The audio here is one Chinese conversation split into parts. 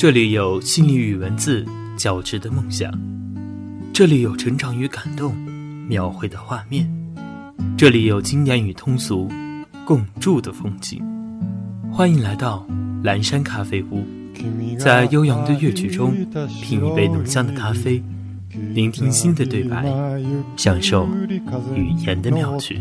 这里有心理与文字交织的梦想，这里有成长与感动描绘的画面，这里有经典与通俗共筑的风景。欢迎来到蓝山咖啡屋，在悠扬的乐曲中品一杯浓香的咖啡，聆听心的对白，享受语言的妙趣。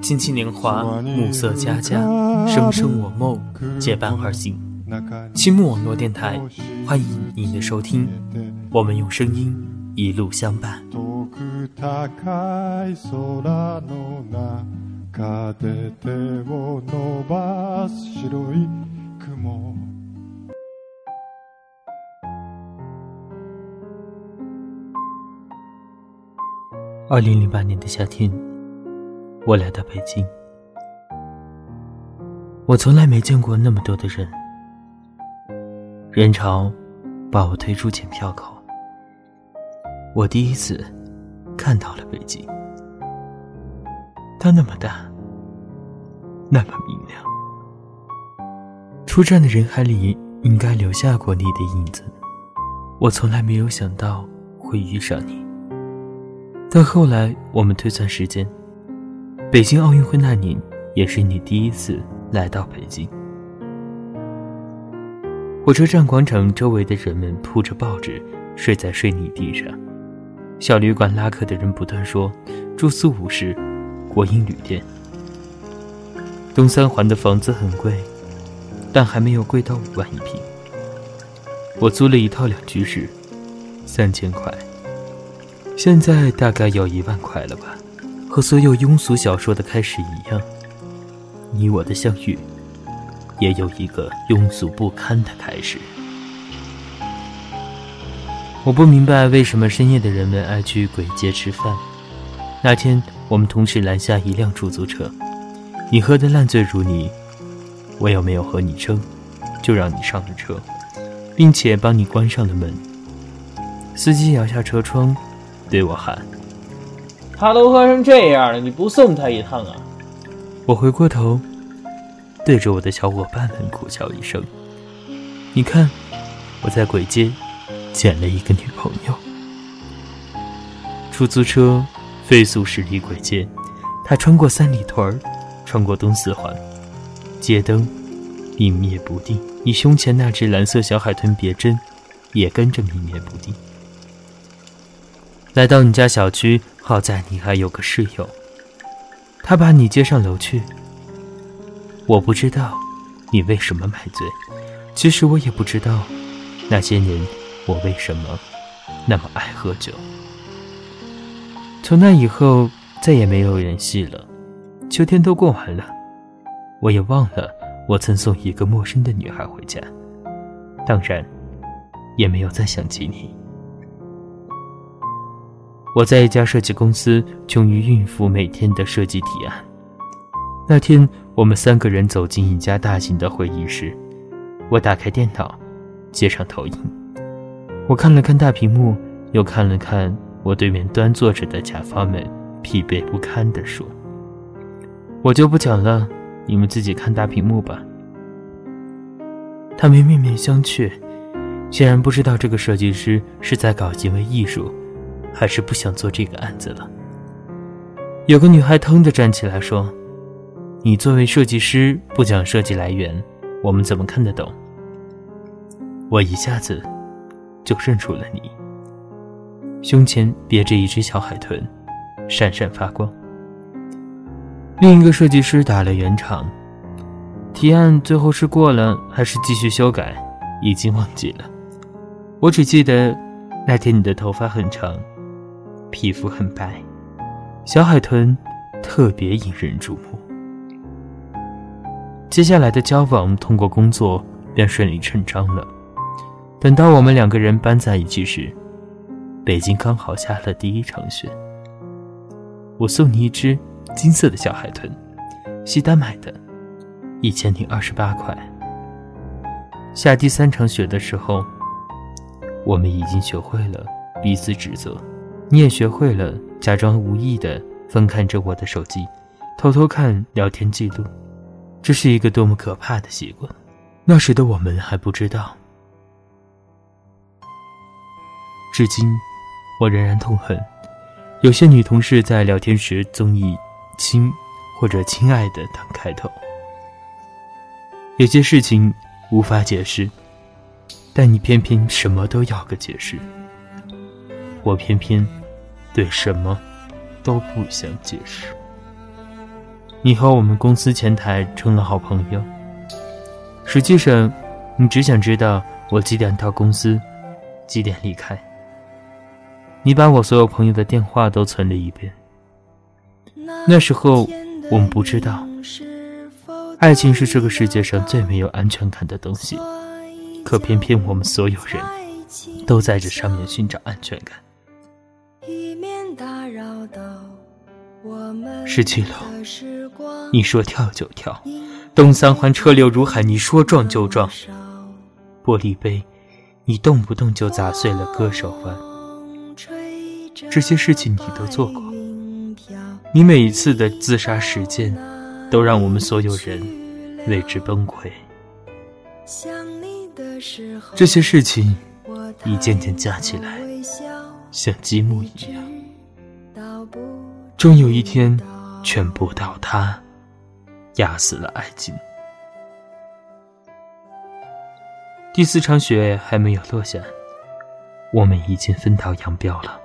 金青年华，暮色佳佳，声声我梦，结伴而行。青木网络电台，欢迎您的收听，我们用声音一路相伴。二零零八年的夏天。我来到北京，我从来没见过那么多的人，人潮把我推出检票口。我第一次看到了北京，它那么大，那么明亮。出站的人海里应该留下过你的影子，我从来没有想到会遇上你。但后来我们推算时间。北京奥运会那年，也是你第一次来到北京。火车站广场周围的人们铺着报纸，睡在水泥地上。小旅馆拉客的人不断说：“住宿五十，国营旅店。”东三环的房子很贵，但还没有贵到五万一平。我租了一套两居室，三千块，现在大概要一万块了吧。和所有庸俗小说的开始一样，你我的相遇，也有一个庸俗不堪的开始。我不明白为什么深夜的人们爱去鬼街吃饭。那天我们同时拦下一辆出租车，你喝得烂醉如泥，我又没有和你争，就让你上了车，并且帮你关上了门。司机摇下车窗，对我喊。他都喝成这样了，你不送他一趟啊？我回过头，对着我的小伙伴们苦笑一声。你看，我在鬼街捡了一个女朋友。出租车飞速驶离鬼街，它穿过三里屯穿过东四环，街灯明灭不定。你胸前那只蓝色小海豚别针也跟着明灭不定。来到你家小区。好在你还有个室友，他把你接上楼去。我不知道你为什么买醉，其实我也不知道那些年我为什么那么爱喝酒。从那以后再也没有联系了，秋天都过完了，我也忘了我曾送一个陌生的女孩回家，当然也没有再想起你。我在一家设计公司，穷于应付每天的设计提案。那天，我们三个人走进一家大型的会议室。我打开电脑，接上投影。我看了看大屏幕，又看了看我对面端坐着的甲方们，疲惫不堪地说：“我就不讲了，你们自己看大屏幕吧。”他们面面相觑，显然不知道这个设计师是在搞行为艺术。还是不想做这个案子了。有个女孩腾地站起来说：“你作为设计师不讲设计来源，我们怎么看得懂？”我一下子就认出了你，胸前别着一只小海豚，闪闪发光。另一个设计师打了圆场，提案最后是过了还是继续修改，已经忘记了。我只记得那天你的头发很长。皮肤很白，小海豚特别引人注目。接下来的交往通过工作便顺理成章了。等到我们两个人搬在一起时，北京刚好下了第一场雪。我送你一只金色的小海豚，西单买的，一千零二十八块。下第三场雪的时候，我们已经学会了彼此指责。你也学会了假装无意的翻看着我的手机，偷偷看聊天记录，这是一个多么可怕的习惯。那时的我们还不知道，至今，我仍然痛恨有些女同事在聊天时总以“亲”或者“亲爱的”当开头。有些事情无法解释，但你偏偏什么都要个解释。我偏偏对什么都不想解释。你和我们公司前台成了好朋友。实际上，你只想知道我几点到公司，几点离开。你把我所有朋友的电话都存了一遍。那时候我们不知道，爱情是这个世界上最没有安全感的东西。可偏偏我们所有人都在这上面寻找安全感。十七楼，你说跳就跳，东三环车流如海，你说撞就撞。玻璃杯，你动不动就砸碎了割手腕。这些事情你都做过，你每一次的自杀实践，都让我们所有人为之崩溃。这些事情一件件加起来，像积木一样。终有一天，全部倒塌，压死了爱情。第四场雪还没有落下，我们已经分道扬镳了。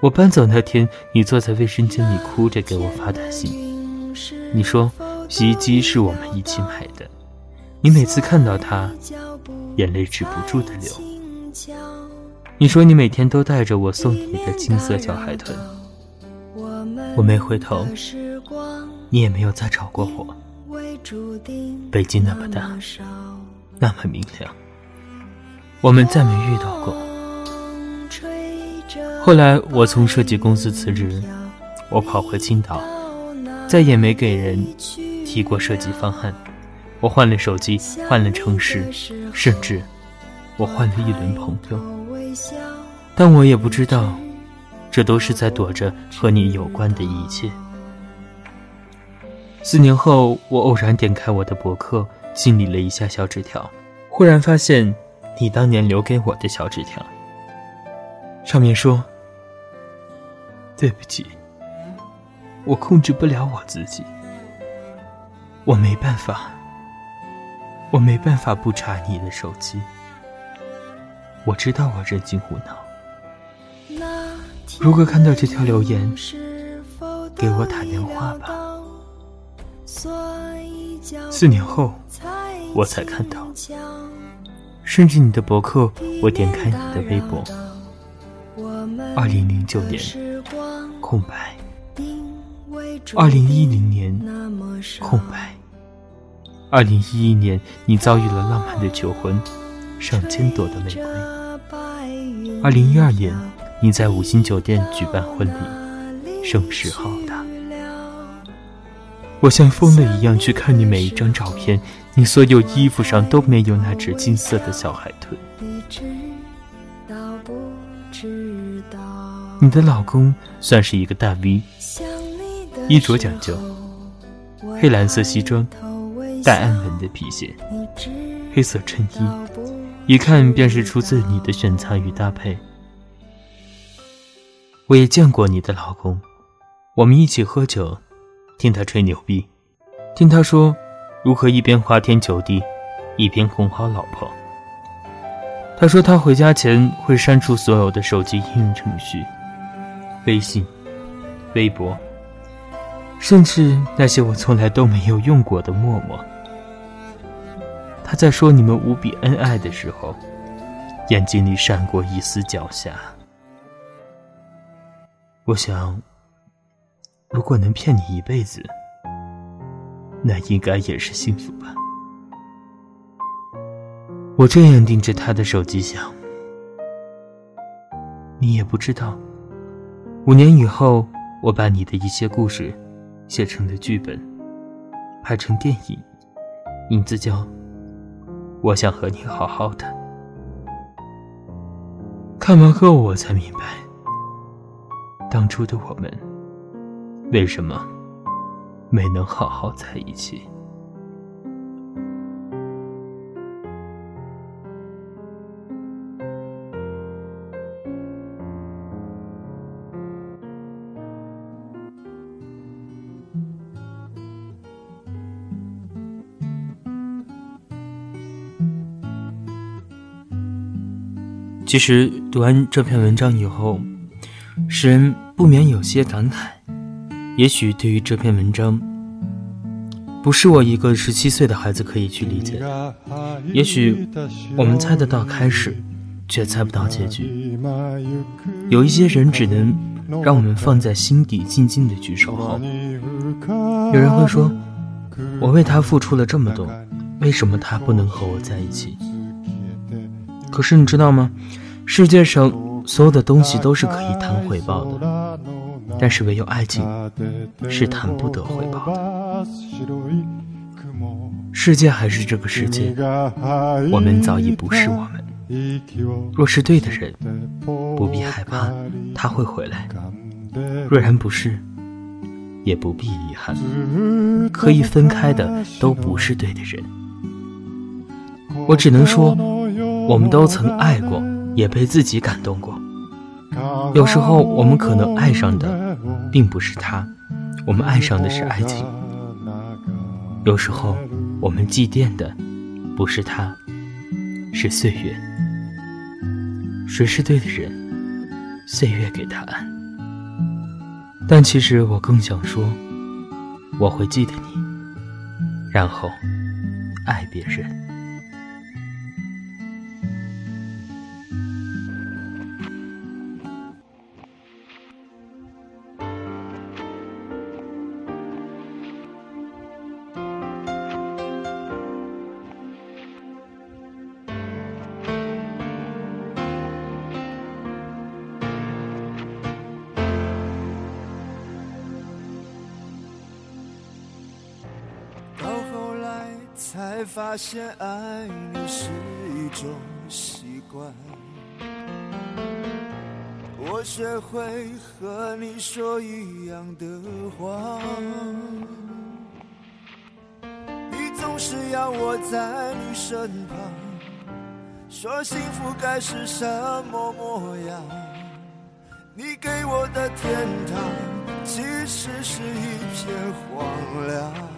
我搬走那天，你坐在卫生间里哭着给我发短信，你说洗衣机是我们一起买的，你每次看到它，眼泪止不住的流。你说你每天都带着我送你的金色小海豚。我没回头，你也没有再找过我。北京那么大，那么明亮，我们再没遇到过。后来我从设计公司辞职，我跑回青岛，再也没给人提过设计方案。我换了手机，换了城市，甚至我换了一轮朋友，但我也不知道。这都是在躲着和你有关的一切。四年后，我偶然点开我的博客，清理了一下小纸条，忽然发现你当年留给我的小纸条，上面说：“对不起，我控制不了我自己，我没办法，我没办法不查你的手机。我知道我任性胡闹。”如果看到这条留言，给我打电话吧。四年后，我才看到，甚至你的博客，我点开你的微博，二零零九年空白，二零一零年空白，二零一一年你遭遇了浪漫的求婚，上千朵的玫瑰，二零一二年。你在五星酒店举办婚礼，声势浩大。我像疯了一样去看你每一张照片，你所有衣服上都没有那只金色的小海豚。你的老公算是一个大 V，衣着讲究，黑蓝色西装，带暗纹的皮鞋，黑色衬衣，一看便是出自你的选材与搭配。我也见过你的老公，我们一起喝酒，听他吹牛逼，听他说如何一边花天酒地，一边哄好老婆。他说他回家前会删除所有的手机应用程序，微信、微博，甚至那些我从来都没有用过的陌陌。他在说你们无比恩爱的时候，眼睛里闪过一丝狡黠。我想，如果能骗你一辈子，那应该也是幸福吧。我这样盯着他的手机想，你也不知道，五年以后，我把你的一些故事写成了剧本，拍成电影，名字叫《我想和你好好的》。看完后，我才明白。当初的我们为什么没能好好在一起？其实读完这篇文章以后使人不免有些感慨。也许对于这篇文章，不是我一个十七岁的孩子可以去理解的。也许我们猜得到开始，却猜不到结局。有一些人只能让我们放在心底，静静的去守候。有人会说：“我为他付出了这么多，为什么他不能和我在一起？”可是你知道吗？世界上所有的东西都是可以谈回报的，但是唯有爱情是谈不得回报的。世界还是这个世界，我们早已不是我们。若是对的人，不必害怕他会回来；若然不是，也不必遗憾。可以分开的都不是对的人。我只能说。我们都曾爱过，也被自己感动过。有时候，我们可能爱上的并不是他，我们爱上的是爱情。有时候，我们祭奠的不是他，是岁月。谁是对的人，岁月给答案。但其实，我更想说，我会记得你，然后爱别人。才发现爱你是一种习惯，我学会和你说一样的话，你总是要我在你身旁，说幸福该是什么模样？你给我的天堂，其实是一片荒凉。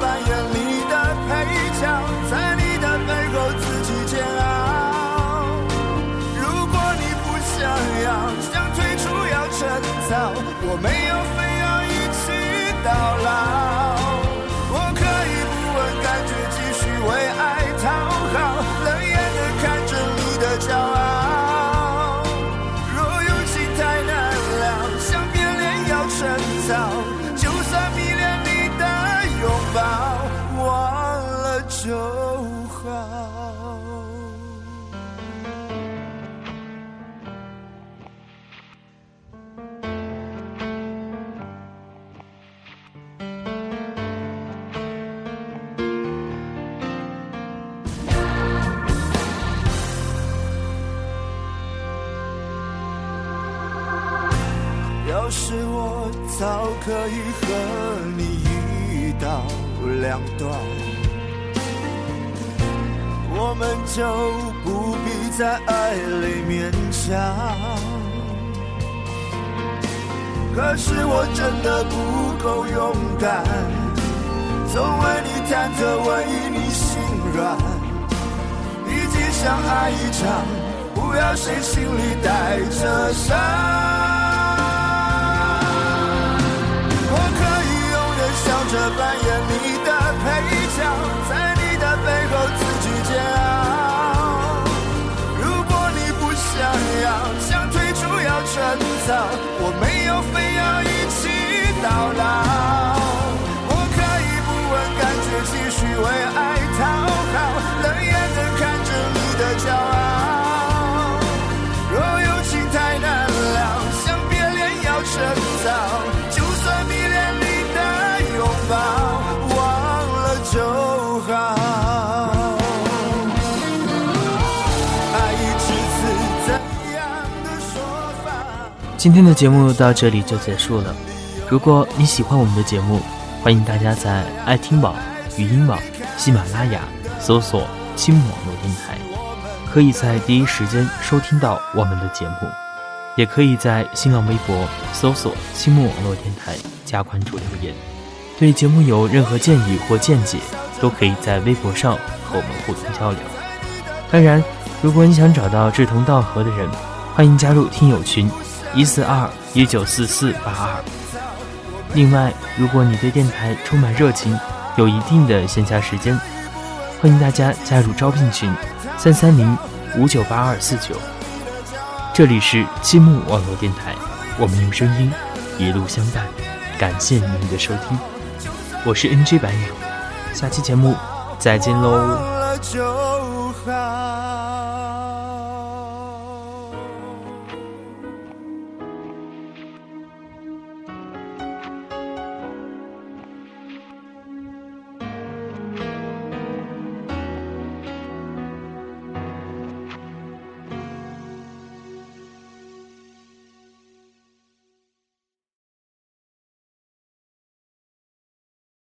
笑着扮要是我早可以和你一刀。两断，我们就不必在爱里勉强。可是我真的不够勇敢，总为你忐忑，为你心软。毕竟相爱一场，不要谁心里带着伤。草，就算迷恋你的拥抱，忘了就好。爱一次次怎样的说法？今天的节目到这里就结束了。如果你喜欢我们的节目，欢迎大家在爱听网、语音网、喜马拉雅搜索“新网络电台”，可以在第一时间收听到我们的节目。也可以在新浪微博搜索“青木网络电台”加关注留言。对节目有任何建议或见解，都可以在微博上和我们互动交流。当然，如果你想找到志同道合的人，欢迎加入听友群一四二一九四四八二。另外，如果你对电台充满热情，有一定的闲暇时间，欢迎大家加入招聘群三三零五九八二四九。这里是积木网络电台，我们用声音一路相伴，感谢您的收听，我是 NG 白鸟，下期节目再见喽。就好。